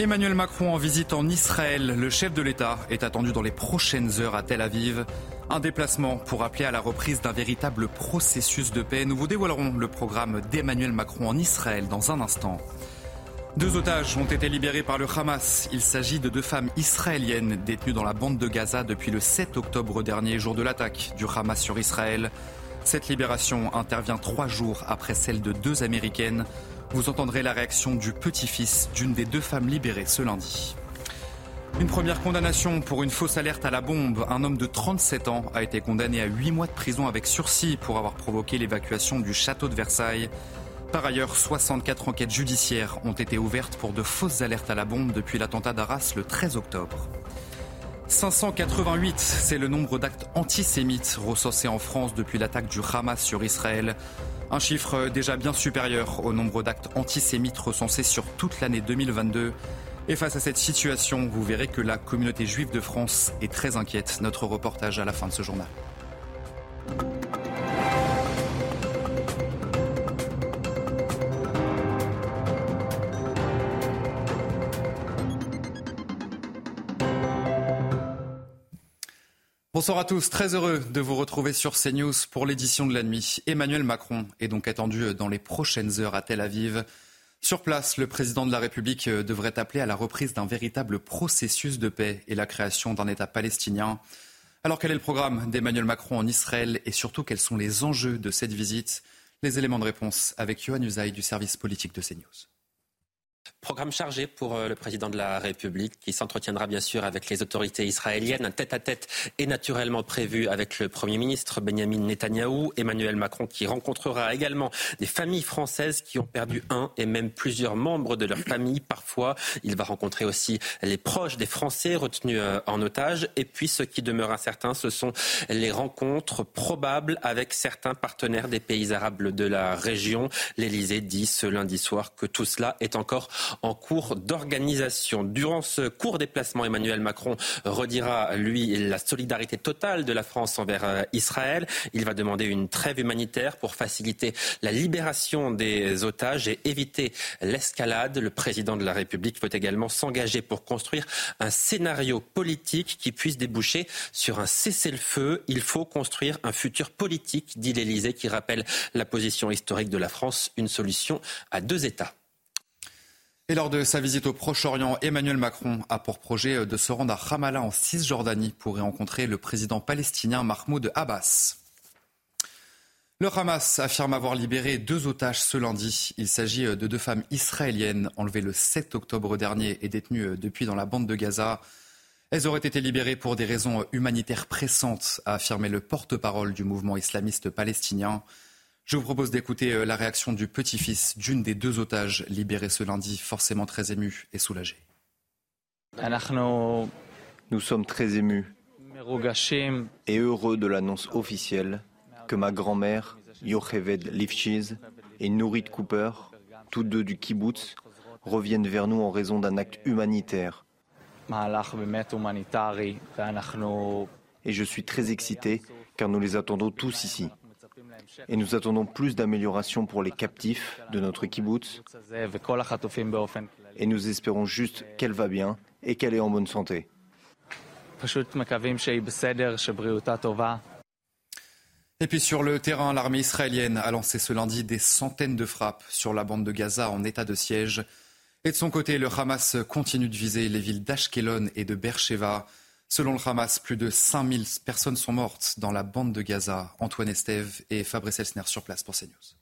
Emmanuel Macron en visite en Israël. Le chef de l'État est attendu dans les prochaines heures à Tel Aviv. Un déplacement pour appeler à la reprise d'un véritable processus de paix. Nous vous dévoilerons le programme d'Emmanuel Macron en Israël dans un instant. Deux otages ont été libérés par le Hamas. Il s'agit de deux femmes israéliennes détenues dans la bande de Gaza depuis le 7 octobre dernier, jour de l'attaque du Hamas sur Israël. Cette libération intervient trois jours après celle de deux Américaines. Vous entendrez la réaction du petit-fils d'une des deux femmes libérées ce lundi. Une première condamnation pour une fausse alerte à la bombe. Un homme de 37 ans a été condamné à 8 mois de prison avec sursis pour avoir provoqué l'évacuation du château de Versailles. Par ailleurs, 64 enquêtes judiciaires ont été ouvertes pour de fausses alertes à la bombe depuis l'attentat d'Arras le 13 octobre. 588, c'est le nombre d'actes antisémites recensés en France depuis l'attaque du Hamas sur Israël. Un chiffre déjà bien supérieur au nombre d'actes antisémites recensés sur toute l'année 2022. Et face à cette situation, vous verrez que la communauté juive de France est très inquiète. Notre reportage à la fin de ce journal. Bonsoir à tous, très heureux de vous retrouver sur CNews pour l'édition de la nuit. Emmanuel Macron est donc attendu dans les prochaines heures à Tel Aviv. Sur place, le président de la République devrait appeler à la reprise d'un véritable processus de paix et la création d'un État palestinien. Alors quel est le programme d'Emmanuel Macron en Israël et surtout quels sont les enjeux de cette visite? Les éléments de réponse avec Johan Usaï du service politique de CNews. Programme chargé pour euh, le président de la République qui s'entretiendra bien sûr avec les autorités israéliennes. Un tête-à-tête est naturellement prévu avec le Premier ministre Benjamin Netanyahou, Emmanuel Macron qui rencontrera également des familles françaises qui ont perdu un et même plusieurs membres de leur famille parfois. Il va rencontrer aussi les proches des Français retenus euh, en otage. Et puis ce qui demeure incertain, ce sont les rencontres probables avec certains partenaires des pays arabes de la région. L'Élysée dit ce lundi soir que tout cela est encore en cours d'organisation. Durant ce court déplacement, Emmanuel Macron redira, lui, la solidarité totale de la France envers euh, Israël. Il va demander une trêve humanitaire pour faciliter la libération des otages et éviter l'escalade. Le président de la République veut également s'engager pour construire un scénario politique qui puisse déboucher sur un cessez-le-feu. Il faut construire un futur politique, dit l'Élysée, qui rappelle la position historique de la France, une solution à deux États. Et lors de sa visite au Proche-Orient, Emmanuel Macron a pour projet de se rendre à Ramallah en Cisjordanie pour y rencontrer le président palestinien Mahmoud Abbas. Le Hamas affirme avoir libéré deux otages ce lundi. Il s'agit de deux femmes israéliennes enlevées le 7 octobre dernier et détenues depuis dans la bande de Gaza. Elles auraient été libérées pour des raisons humanitaires pressantes, a affirmé le porte-parole du mouvement islamiste palestinien. Je vous propose d'écouter euh, la réaction du petit-fils d'une des deux otages libérés ce lundi, forcément très ému et soulagé. Nous sommes très émus et heureux de l'annonce officielle que ma grand-mère, Yocheved Lifchiz, et Nourit Cooper, tous deux du kibbutz, reviennent vers nous en raison d'un acte humanitaire. Et je suis très excité car nous les attendons tous ici. Et nous attendons plus d'améliorations pour les captifs de notre kibbutz. Et nous espérons juste qu'elle va bien et qu'elle est en bonne santé. Et puis sur le terrain, l'armée israélienne a lancé ce lundi des centaines de frappes sur la bande de Gaza en état de siège. Et de son côté, le Hamas continue de viser les villes d'Ashkelon et de Beersheba. Selon le Hamas, plus de 5000 personnes sont mortes dans la bande de Gaza. Antoine Estève et Fabrice Elsner sur place pour CNews.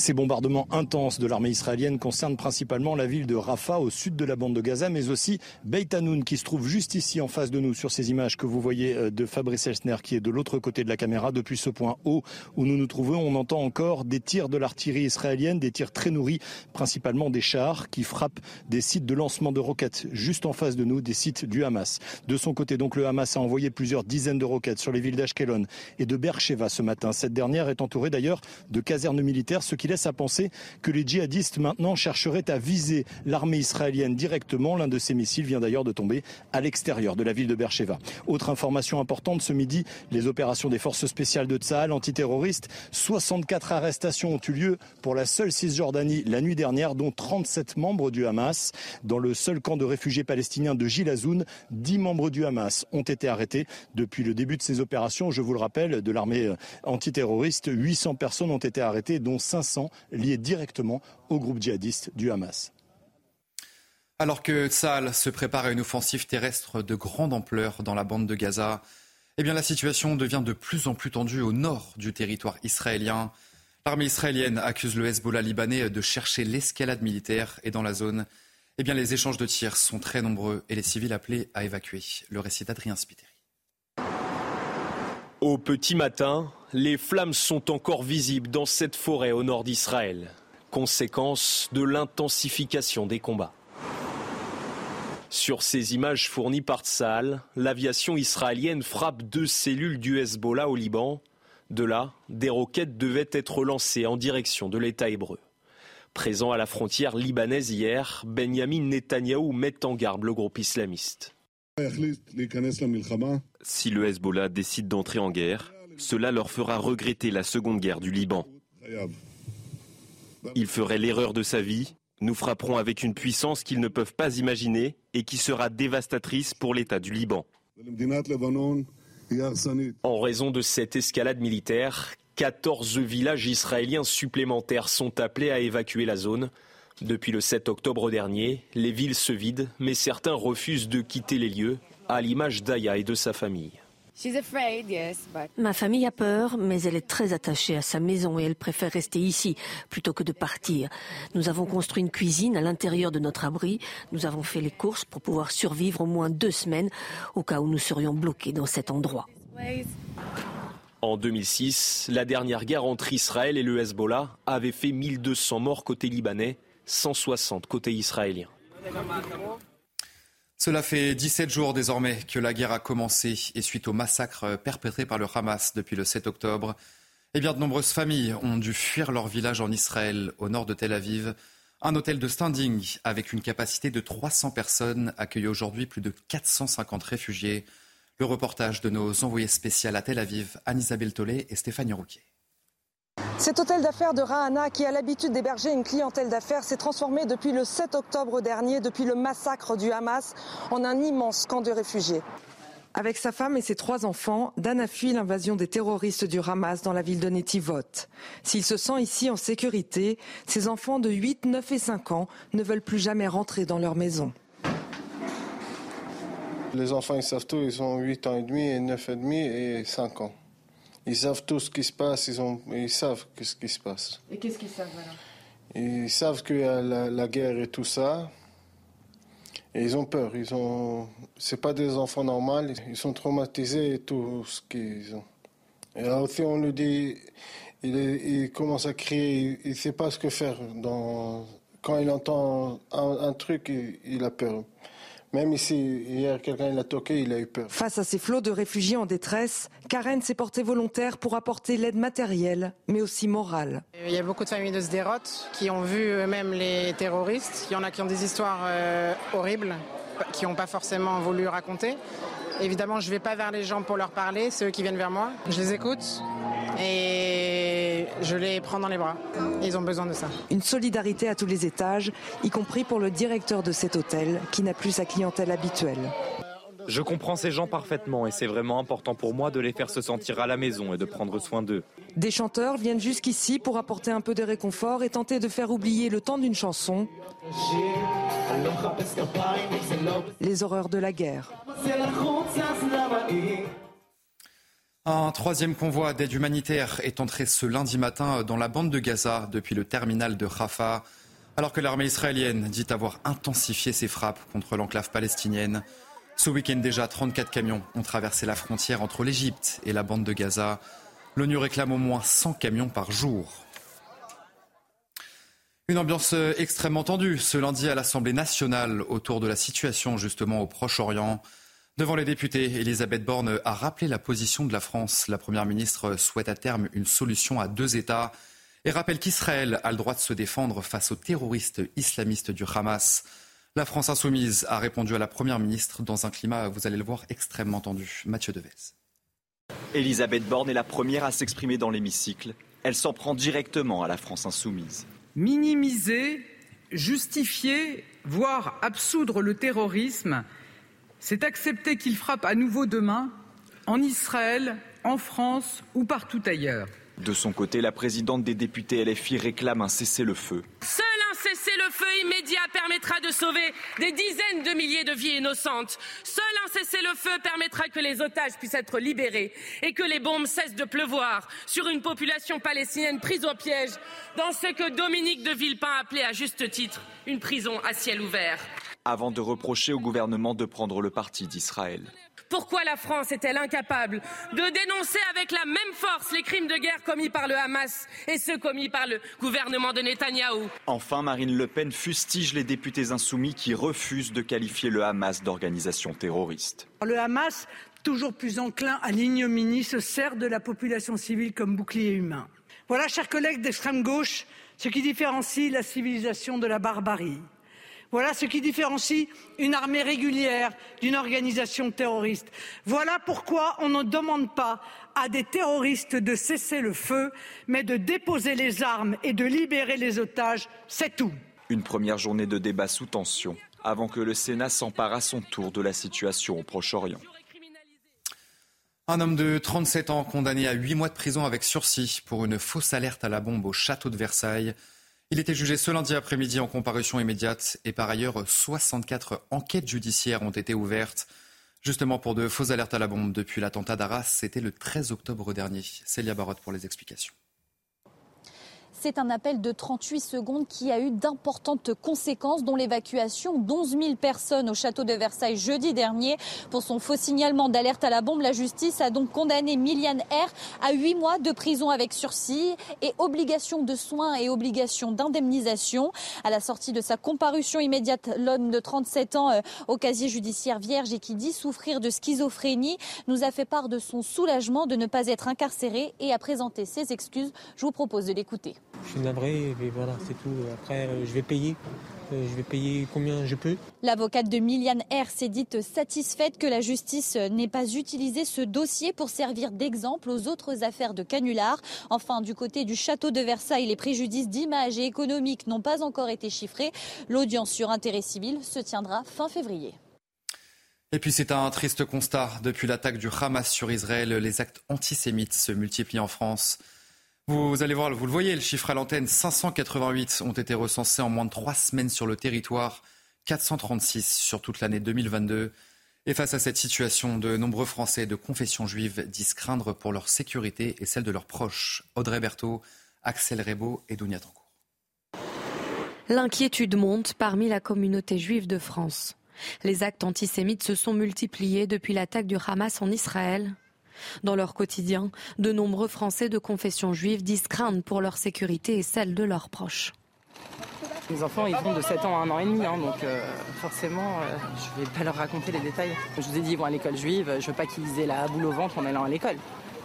Ces bombardements intenses de l'armée israélienne concernent principalement la ville de Rafah au sud de la bande de Gaza, mais aussi Beit Hanoun qui se trouve juste ici en face de nous sur ces images que vous voyez euh, de Fabrice Elsner qui est de l'autre côté de la caméra. Depuis ce point haut où nous nous trouvons, on entend encore des tirs de l'artillerie israélienne, des tirs très nourris, principalement des chars qui frappent des sites de lancement de roquettes juste en face de nous, des sites du Hamas. De son côté, donc, le Hamas a envoyé plusieurs dizaines de roquettes sur les villes d'Ashkelon et de Beersheba ce matin. Cette dernière est entourée d'ailleurs de casernes militaires, ce qui laisse à penser que les djihadistes maintenant chercheraient à viser l'armée israélienne directement. L'un de ces missiles vient d'ailleurs de tomber à l'extérieur de la ville de Beersheba. Autre information importante ce midi, les opérations des forces spéciales de Tsahal antiterroristes. 64 arrestations ont eu lieu pour la seule Cisjordanie la nuit dernière, dont 37 membres du Hamas. Dans le seul camp de réfugiés palestiniens de Gilazoun, 10 membres du Hamas ont été arrêtés depuis le début de ces opérations. Je vous le rappelle, de l'armée antiterroriste, 800 personnes ont été arrêtées, dont 500 liées directement au groupe djihadiste du Hamas. Alors que Tsahal se prépare à une offensive terrestre de grande ampleur dans la bande de Gaza, eh la situation devient de plus en plus tendue au nord du territoire israélien. L'armée israélienne accuse le Hezbollah libanais de chercher l'escalade militaire et dans la zone, eh les échanges de tirs sont très nombreux et les civils appelés à évacuer. Le récit d'Adrien Spiteri. Au petit matin, les flammes sont encore visibles dans cette forêt au nord d'Israël, conséquence de l'intensification des combats. Sur ces images fournies par Tsahal, l'aviation israélienne frappe deux cellules du Hezbollah au Liban. De là, des roquettes devaient être lancées en direction de l'État hébreu. Présent à la frontière libanaise hier, Benjamin Netanyahou met en garde le groupe islamiste. Si le Hezbollah décide d'entrer en guerre, cela leur fera regretter la seconde guerre du Liban. Il ferait l'erreur de sa vie nous frapperons avec une puissance qu'ils ne peuvent pas imaginer et qui sera dévastatrice pour l'État du Liban. En raison de cette escalade militaire, 14 villages israéliens supplémentaires sont appelés à évacuer la zone. Depuis le 7 octobre dernier, les villes se vident, mais certains refusent de quitter les lieux, à l'image d'Aya et de sa famille. Ma famille a peur, mais elle est très attachée à sa maison et elle préfère rester ici plutôt que de partir. Nous avons construit une cuisine à l'intérieur de notre abri. Nous avons fait les courses pour pouvoir survivre au moins deux semaines au cas où nous serions bloqués dans cet endroit. En 2006, la dernière guerre entre Israël et le Hezbollah avait fait 1200 morts côté libanais, 160 côté israélien. Cela fait 17 jours désormais que la guerre a commencé et suite au massacre perpétré par le Hamas depuis le 7 octobre, eh bien de nombreuses familles ont dû fuir leur village en Israël, au nord de Tel Aviv. Un hôtel de standing avec une capacité de 300 personnes accueille aujourd'hui plus de 450 réfugiés. Le reportage de nos envoyés spéciaux à Tel Aviv, Anne-Isabelle Tollet et Stéphanie Rouquier. Cet hôtel d'affaires de Rahana, qui a l'habitude d'héberger une clientèle d'affaires, s'est transformé depuis le 7 octobre dernier, depuis le massacre du Hamas, en un immense camp de réfugiés. Avec sa femme et ses trois enfants, Dan a fui l'invasion des terroristes du Hamas dans la ville de Netivot. S'il se sent ici en sécurité, ses enfants de 8, 9 et 5 ans ne veulent plus jamais rentrer dans leur maison. Les enfants, ils savent tout, ils ont 8 ans et demi, et 9 et demi et 5 ans. Ils savent tout ce qui se passe, ils, ont, ils savent ce qui se passe. Et qu'est-ce qu'ils savent alors? Ils savent qu'il y a la, la, guerre et tout ça. Et ils ont peur. Ils ont. C'est pas des enfants normaux. Ils sont traumatisés et tout ce qu'ils ont. Et là aussi, on lui dit. Il, commence à crier. Il ne sait pas ce que faire. Dans, quand il entend un, un truc, il, il a peur. Même ici, hier, quelqu'un l'a toqué, il a eu peur. Face à ces flots de réfugiés en détresse, Karen s'est portée volontaire pour apporter l'aide matérielle, mais aussi morale. Il y a beaucoup de familles de Sderot qui ont vu eux-mêmes les terroristes. Il y en a qui ont des histoires euh, horribles, qui n'ont pas forcément voulu raconter. Évidemment, je ne vais pas vers les gens pour leur parler, c'est eux qui viennent vers moi. Je les écoute et je les prends dans les bras. Ils ont besoin de ça. Une solidarité à tous les étages, y compris pour le directeur de cet hôtel qui n'a plus sa clientèle habituelle. Je comprends ces gens parfaitement et c'est vraiment important pour moi de les faire se sentir à la maison et de prendre soin d'eux. Des chanteurs viennent jusqu'ici pour apporter un peu de réconfort et tenter de faire oublier le temps d'une chanson les horreurs de la guerre. Un troisième convoi d'aide humanitaire est entré ce lundi matin dans la bande de Gaza depuis le terminal de Rafah, alors que l'armée israélienne dit avoir intensifié ses frappes contre l'enclave palestinienne. Ce week-end déjà, 34 camions ont traversé la frontière entre l'Égypte et la bande de Gaza. L'ONU réclame au moins 100 camions par jour. Une ambiance extrêmement tendue ce lundi à l'Assemblée nationale autour de la situation justement au Proche-Orient. Devant les députés, Elisabeth Borne a rappelé la position de la France. La Première ministre souhaite à terme une solution à deux États. et rappelle qu'Israël a le droit de se défendre face aux terroristes islamistes du Hamas. La France insoumise a répondu à la Première ministre dans un climat, vous allez le voir, extrêmement tendu. Mathieu Devez. Elisabeth Borne est la première à s'exprimer dans l'hémicycle. Elle s'en prend directement à la France insoumise. Minimiser, justifier, voire absoudre le terrorisme, c'est accepter qu'il frappe à nouveau demain en Israël, en France ou partout ailleurs. De son côté, la présidente des députés LFI réclame un cessez-le-feu. Seul un cessez-le-feu immédiat permettra de sauver des dizaines de milliers de vies innocentes. Seul un cessez-le-feu permettra que les otages puissent être libérés et que les bombes cessent de pleuvoir sur une population palestinienne prise au piège dans ce que Dominique de Villepin appelait à juste titre une prison à ciel ouvert. Avant de reprocher au gouvernement de prendre le parti d'Israël. Pourquoi la France est-elle incapable de dénoncer avec la même force les crimes de guerre commis par le Hamas et ceux commis par le gouvernement de Netanyahou? Enfin, Marine Le Pen fustige les députés insoumis qui refusent de qualifier le Hamas d'organisation terroriste. Le Hamas, toujours plus enclin à l'ignominie, se sert de la population civile comme bouclier humain. Voilà, chers collègues d'extrême gauche, ce qui différencie la civilisation de la barbarie. Voilà ce qui différencie une armée régulière d'une organisation terroriste. Voilà pourquoi on ne demande pas à des terroristes de cesser le feu, mais de déposer les armes et de libérer les otages, c'est tout. Une première journée de débat sous tension, avant que le Sénat s'empare à son tour de la situation au Proche-Orient. Un homme de 37 ans condamné à 8 mois de prison avec sursis pour une fausse alerte à la bombe au château de Versailles. Il était jugé ce lundi après-midi en comparution immédiate et par ailleurs 64 enquêtes judiciaires ont été ouvertes justement pour de fausses alertes à la bombe depuis l'attentat d'Arras. C'était le 13 octobre dernier. Célia Barotte pour les explications. C'est un appel de 38 secondes qui a eu d'importantes conséquences, dont l'évacuation d'11 000 personnes au château de Versailles jeudi dernier. Pour son faux signalement d'alerte à la bombe, la justice a donc condamné Milian R à 8 mois de prison avec sursis et obligation de soins et obligation d'indemnisation. À la sortie de sa comparution immédiate, l'homme de 37 ans euh, au casier judiciaire vierge et qui dit souffrir de schizophrénie nous a fait part de son soulagement de ne pas être incarcéré et a présenté ses excuses. Je vous propose de l'écouter. Je suis navré, mais voilà, c'est tout. Après, euh, je vais payer. Euh, je vais payer combien je peux. L'avocate de Miliane R s'est dite satisfaite que la justice n'ait pas utilisé ce dossier pour servir d'exemple aux autres affaires de canular. Enfin, du côté du château de Versailles, les préjudices d'image et économiques n'ont pas encore été chiffrés. L'audience sur intérêt civil se tiendra fin février. Et puis c'est un triste constat. Depuis l'attaque du Hamas sur Israël, les actes antisémites se multiplient en France. Vous allez voir, vous le voyez, le chiffre à l'antenne, 588 ont été recensés en moins de trois semaines sur le territoire, 436 sur toute l'année 2022. Et face à cette situation, de nombreux Français de confession juive disent craindre pour leur sécurité et celle de leurs proches. Audrey Berthaud, Axel Rebaud et Dounia Tancourt. L'inquiétude monte parmi la communauté juive de France. Les actes antisémites se sont multipliés depuis l'attaque du Hamas en Israël dans leur quotidien, de nombreux Français de confession juive disent craindre pour leur sécurité et celle de leurs proches. Mes enfants, ils vont de 7 ans à 1 an et demi, hein, donc euh, forcément, euh, je ne vais pas leur raconter les détails. Je vous ai dit, ils vont à l'école juive, je ne veux pas qu'ils aient la boule au ventre en allant à l'école.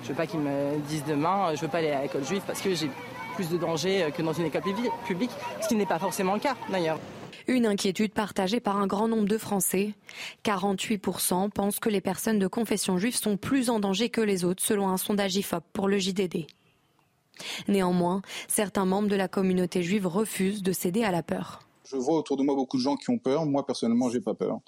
Je ne veux pas qu'ils me disent demain, je ne veux pas aller à l'école juive parce que j'ai plus de danger que dans une école publique, ce qui n'est pas forcément le cas d'ailleurs. Une inquiétude partagée par un grand nombre de Français. 48% pensent que les personnes de confession juive sont plus en danger que les autres, selon un sondage IFOP pour le JDD. Néanmoins, certains membres de la communauté juive refusent de céder à la peur. Je vois autour de moi beaucoup de gens qui ont peur. Moi, personnellement, j'ai pas peur.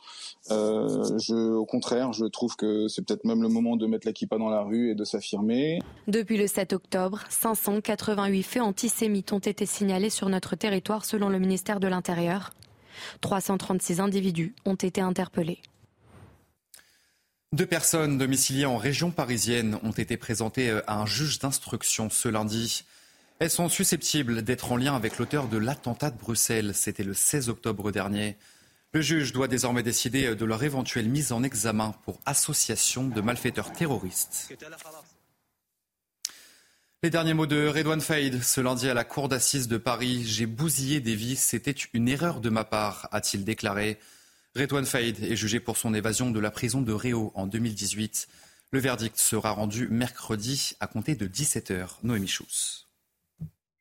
Euh, je, au contraire, je trouve que c'est peut-être même le moment de mettre la kippa dans la rue et de s'affirmer. Depuis le 7 octobre, 588 faits antisémites ont été signalés sur notre territoire selon le ministère de l'Intérieur. 336 individus ont été interpellés. Deux personnes domiciliées en région parisienne ont été présentées à un juge d'instruction ce lundi. Elles sont susceptibles d'être en lien avec l'auteur de l'attentat de Bruxelles. C'était le 16 octobre dernier. Le juge doit désormais décider de leur éventuelle mise en examen pour association de malfaiteurs terroristes. Les derniers mots de Redouane Faïd ce lundi à la cour d'assises de Paris. J'ai bousillé des vies, c'était une erreur de ma part, a-t-il déclaré. Redouane Faïd est jugé pour son évasion de la prison de Réau en 2018. Le verdict sera rendu mercredi à compter de 17h. Noémie Schulz.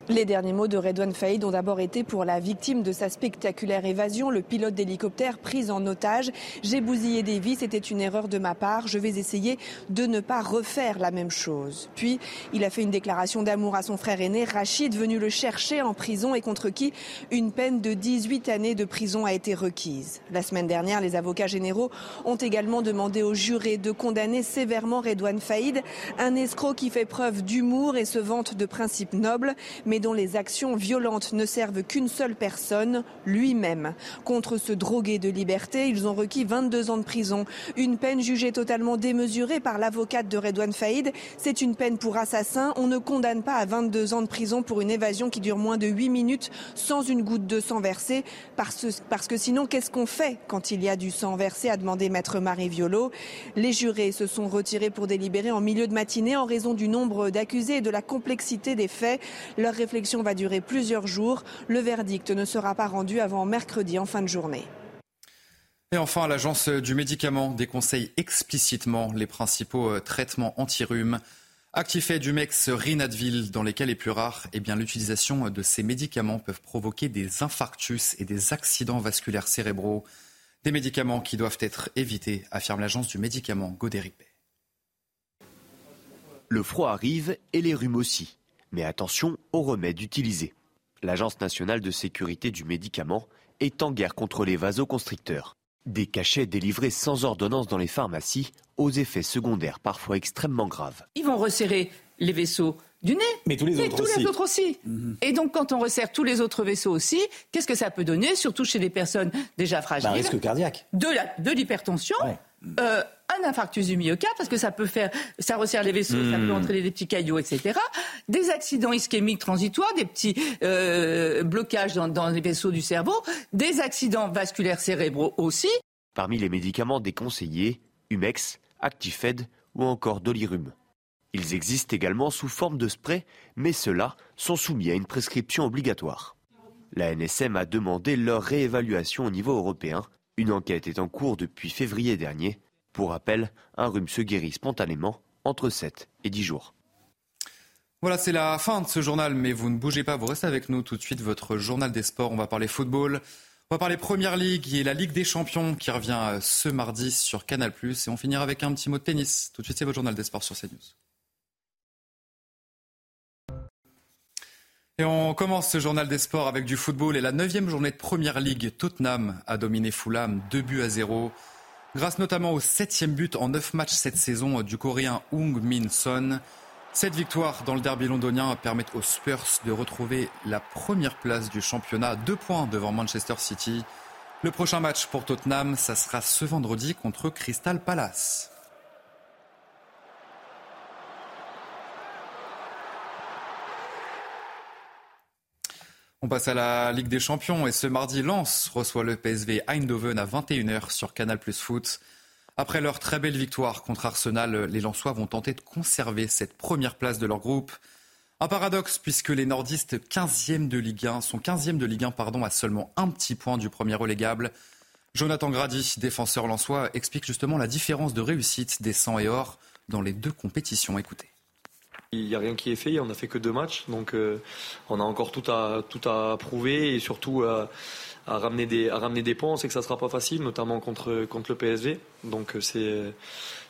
Les derniers mots de Redouane Faïd ont d'abord été pour la victime de sa spectaculaire évasion, le pilote d'hélicoptère pris en otage. J'ai bousillé des vies, c'était une erreur de ma part. Je vais essayer de ne pas refaire la même chose. Puis, il a fait une déclaration d'amour à son frère aîné, Rachid, venu le chercher en prison et contre qui une peine de 18 années de prison a été requise. La semaine dernière, les avocats généraux ont également demandé aux jurés de condamner sévèrement Redouane Faïd, un escroc qui fait preuve d'humour et se vante de principes nobles, dont les actions violentes ne servent qu'une seule personne, lui-même. Contre ce drogué de liberté, ils ont requis 22 ans de prison, une peine jugée totalement démesurée par l'avocate de Redouane Faïd. C'est une peine pour assassin. On ne condamne pas à 22 ans de prison pour une évasion qui dure moins de 8 minutes sans une goutte de sang versé. Parce, que sinon, qu'est-ce qu'on fait quand il y a du sang versé a demandé maître Marie Violo. Les jurés se sont retirés pour délibérer en milieu de matinée en raison du nombre d'accusés et de la complexité des faits. Réflexion va durer plusieurs jours. Le verdict ne sera pas rendu avant mercredi en fin de journée. Et enfin, l'Agence du médicament déconseille explicitement les principaux euh, traitements anti-rhume. Actifed, Dumex, Rinadville, dans lesquels les plus rares, eh bien, l'utilisation de ces médicaments peuvent provoquer des infarctus et des accidents vasculaires cérébraux. Des médicaments qui doivent être évités, affirme l'Agence du médicament Godéric Le froid arrive et les rhumes aussi. Mais attention aux remèdes utilisés. L'Agence nationale de sécurité du médicament est en guerre contre les vasoconstricteurs. Des cachets délivrés sans ordonnance dans les pharmacies aux effets secondaires parfois extrêmement graves. Ils vont resserrer les vaisseaux du nez. Mais tous les autres aussi. Les autres aussi. Mhm. Et donc, quand on resserre tous les autres vaisseaux aussi, qu'est-ce que ça peut donner, surtout chez des personnes déjà fragiles? Un risque cardiaque. De l'hypertension. Euh, un infarctus du myocarde parce que ça peut faire, ça resserre les vaisseaux, ça peut hmm. entraîner des petits caillots, etc. Des accidents ischémiques transitoires, des petits euh, blocages dans, les vaisseaux du cerveau, des accidents vasculaires cérébraux aussi. Parmi les médicaments déconseillés, Humex, Actifed ou encore Dolirum. Ils existent également sous forme de spray, mais ceux-là sont soumis à une prescription obligatoire. La NSM a demandé leur réévaluation au niveau européen. Une enquête est en cours depuis février dernier. Pour rappel, un rhume se guérit spontanément entre 7 et 10 jours. Voilà, c'est la fin de ce journal, mais vous ne bougez pas, vous restez avec nous tout de suite, votre journal des sports. On va parler football, on va parler Première Ligue et la Ligue des Champions qui revient euh, ce mardi sur Canal+. Et on finira avec un petit mot de tennis. Tout de suite, c'est votre journal des sports sur CNews. Et on commence ce journal des sports avec du football et la neuvième journée de Première Ligue. Tottenham a dominé Fulham 2 buts à 0. Grâce notamment au septième but en neuf matchs cette saison du Coréen Hung Min Son. Cette victoire dans le derby londonien permet aux Spurs de retrouver la première place du championnat, deux points devant Manchester City. Le prochain match pour Tottenham, ça sera ce vendredi contre Crystal Palace. On passe à la Ligue des Champions et ce mardi, Lens reçoit le PSV Eindhoven à 21h sur Canal Plus Foot. Après leur très belle victoire contre Arsenal, les Lensois vont tenter de conserver cette première place de leur groupe. Un paradoxe puisque les nordistes 15e de Ligue 1 sont 15e de Ligue 1 pardon, à seulement un petit point du premier relégable. Jonathan Grady, défenseur lensois, explique justement la différence de réussite des 100 et or dans les deux compétitions. Écoutez. Il n'y a rien qui est fait, on n'a fait que deux matchs, donc euh, on a encore tout à, tout à prouver et surtout à, ramener, des, à ramener des points. On sait que ça ne sera pas facile, notamment contre, contre le PSV. Donc euh, c'est,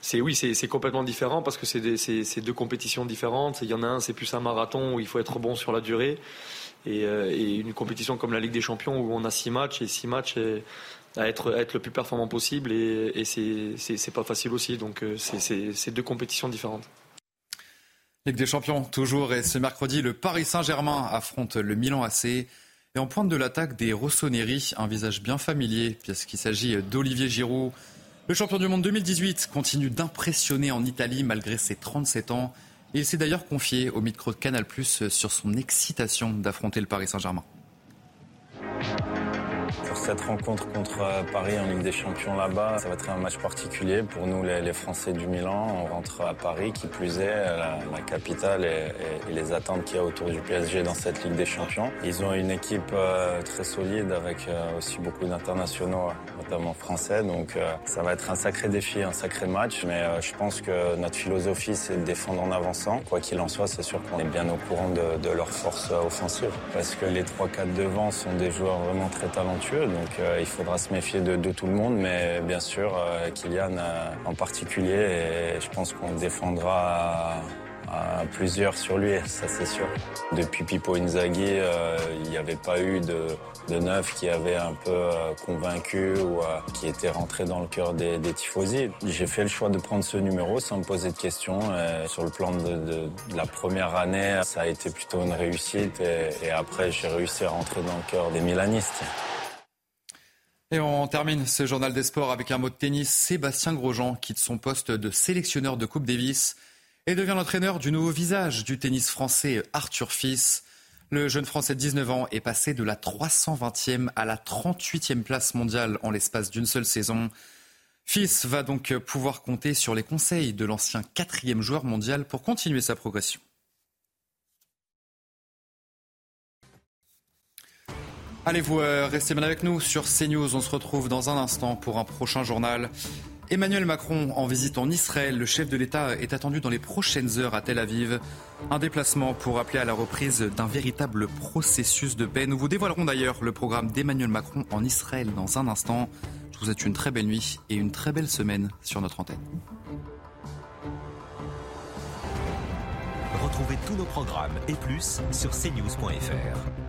c'est oui, c'est, complètement différent parce que c'est, deux compétitions différentes. Il y en a un, c'est plus un marathon où il faut être bon sur la durée. Et, euh, une compétition comme la Ligue des Champions où on a six matchs et six matchs à être, être le plus performant possible et, et c'est, pas facile aussi. Donc c'est deux compétitions différentes. Ligue des Champions, toujours. Et ce mercredi, le Paris Saint-Germain affronte le Milan AC. Et en pointe de l'attaque des Rossoneri, un visage bien familier, puisqu'il s'agit d'Olivier Giroud. Le champion du monde 2018 continue d'impressionner en Italie malgré ses 37 ans. Et il s'est d'ailleurs confié au micro de Canal Plus sur son excitation d'affronter le Paris Saint-Germain. Cette rencontre contre euh, Paris en Ligue des Champions là-bas, ça va être un match particulier pour nous les, Français du Milan. On rentre à Paris, qui plus est, la, capitale et, les attentes qu'il y a autour du PSG dans cette Ligue des Champions. Ils ont une équipe euh, très solide avec euh, aussi beaucoup d'internationaux, notamment français. Donc ça va être un sacré défi, un sacré match. Mais je pense que notre philosophie, c'est de défendre en avançant. Quoi qu'il en soit, c'est sûr qu'on est bien au courant de, de leur force offensive. Parce que les 3-4 devant sont des joueurs vraiment très talentueux. Donc il faudra se méfier de, de, tout le monde. Mais bien sûr, Kylian en particulier. Et je pense qu'on défendra plusieurs sur lui, ça c'est sûr. Depuis Pippo Inzaghi, euh, il n'y avait pas eu de, de neuf qui avait un peu euh, convaincu ou euh, qui était rentré dans le cœur des, des tifosi. J'ai fait le choix de prendre ce numéro sans me poser de questions. sur le plan de, la première année, ça a été plutôt une réussite et après j'ai réussi à rentrer dans le cœur des Milanistes. Et on termine ce journal des sports avec un mot de tennis. Sébastien Grosjean quitte son poste de sélectionneur de Coupe Davis et devient l'entraîneur du nouveau visage du tennis français Arthur Fils. Le jeune Français de 19 ans est passé de la 320e à la 38e place mondiale en l'espace d'une seule saison. Fils va donc pouvoir compter sur les conseils de l'ancien quatrième joueur mondial pour continuer sa progression. Allez-vous euh, rester bien avec nous sur CNews. On se retrouve dans un instant pour un prochain journal. Emmanuel Macron en visite en Israël. Le chef de l'État est attendu dans les prochaines heures à Tel Aviv. Un déplacement pour appeler à la reprise d'un véritable processus de paix. Nous vous dévoilerons d'ailleurs le programme d'Emmanuel Macron en Israël dans un instant. Je vous souhaite une très belle nuit et une très belle semaine sur notre antenne. Retrouvez tous nos programmes et plus sur cnews.fr.